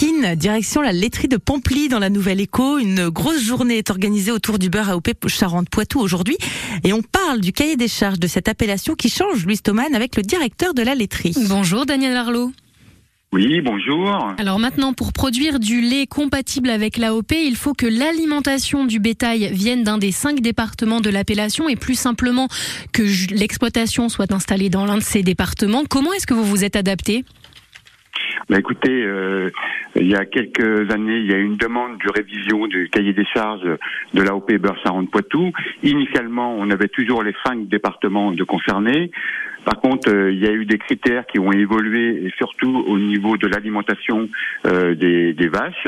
Direction la laiterie de Pamply dans la Nouvelle Écho. Une grosse journée est organisée autour du beurre AOP Charente-Poitou aujourd'hui. Et on parle du cahier des charges de cette appellation qui change, Louis Thoman, avec le directeur de la laiterie. Bonjour Daniel Arlot. Oui, bonjour. Alors maintenant, pour produire du lait compatible avec l'AOP, il faut que l'alimentation du bétail vienne d'un des cinq départements de l'appellation et plus simplement que l'exploitation soit installée dans l'un de ces départements. Comment est-ce que vous vous êtes adapté? Bah écoutez, euh, il y a quelques années, il y a eu une demande de révision du cahier des charges de l'AOP Beurre Charente-Poitou. Initialement, on avait toujours les cinq départements de concernés. Par contre, euh, il y a eu des critères qui ont évolué, et surtout au niveau de l'alimentation euh, des, des, vaches.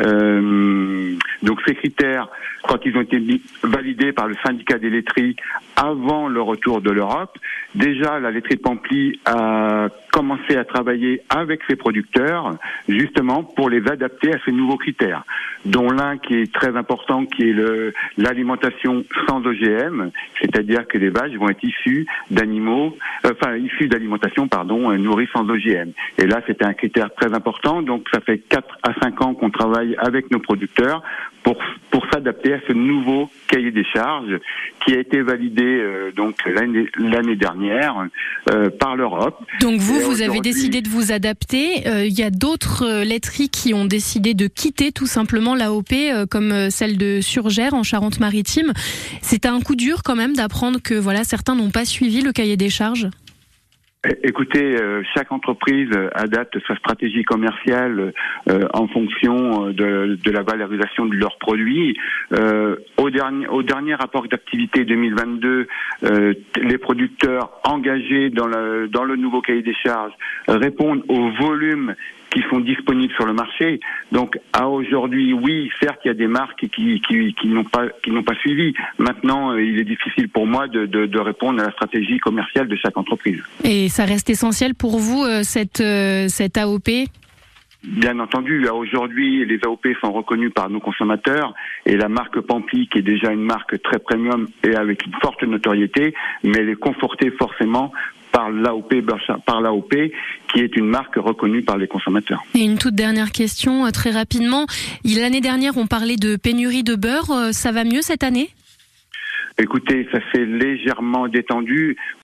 Euh, donc ces critères, quand ils ont été validés par le syndicat des laiteries avant le retour de l'Europe, déjà la laiterie de Pamply a commencé à travailler avec ses producteurs, justement pour les adapter à ces nouveaux critères, dont l'un qui est très important, qui est l'alimentation sans OGM, c'est-à-dire que les vaches vont être issues d'animaux enfin issus d'alimentation, pardon, nourris sans OGM. Et là, c'était un critère très important. Donc, ça fait 4 à 5 ans qu'on travaille avec nos producteurs pour pour s'adapter à ce nouveau cahier des charges qui a été validé euh, donc l'année dernière euh, par l'Europe. Donc vous, vous avez décidé de vous adapter. Euh, il y a d'autres laiteries qui ont décidé de quitter tout simplement l'AOP, comme celle de Surgère en Charente-Maritime. C'est un coup dur quand même d'apprendre que voilà certains n'ont pas suivi le cahier des charges? Écoutez, euh, chaque entreprise adapte sa stratégie commerciale euh, en fonction euh, de, de, la valorisation de leurs produits. au, dernier, au dernier rapport d'activité 2022, les producteurs engagés dans le, dans le nouveau cahier des charges répondent au volume qui sont disponibles sur le marché. Donc à aujourd'hui, oui, certes, il y a des marques qui, qui, qui n'ont pas qui n'ont pas suivi. Maintenant, euh, il est difficile pour moi de, de, de, répondre à la stratégie commerciale de chaque entreprise. Et ça reste essentiel pour vous euh, cette euh, cette AOP Bien entendu, aujourd'hui, les AOP sont reconnus par nos consommateurs et la marque Pampli, qui est déjà une marque très premium et avec une forte notoriété, mais elle est confortée forcément par l'AOP, par l'AOP, qui est une marque reconnue par les consommateurs. Et une toute dernière question, euh, très rapidement. L'année dernière, on parlait de pénurie de beurre. Euh, ça va mieux cette année? Écoutez, ça s'est légèrement détendu.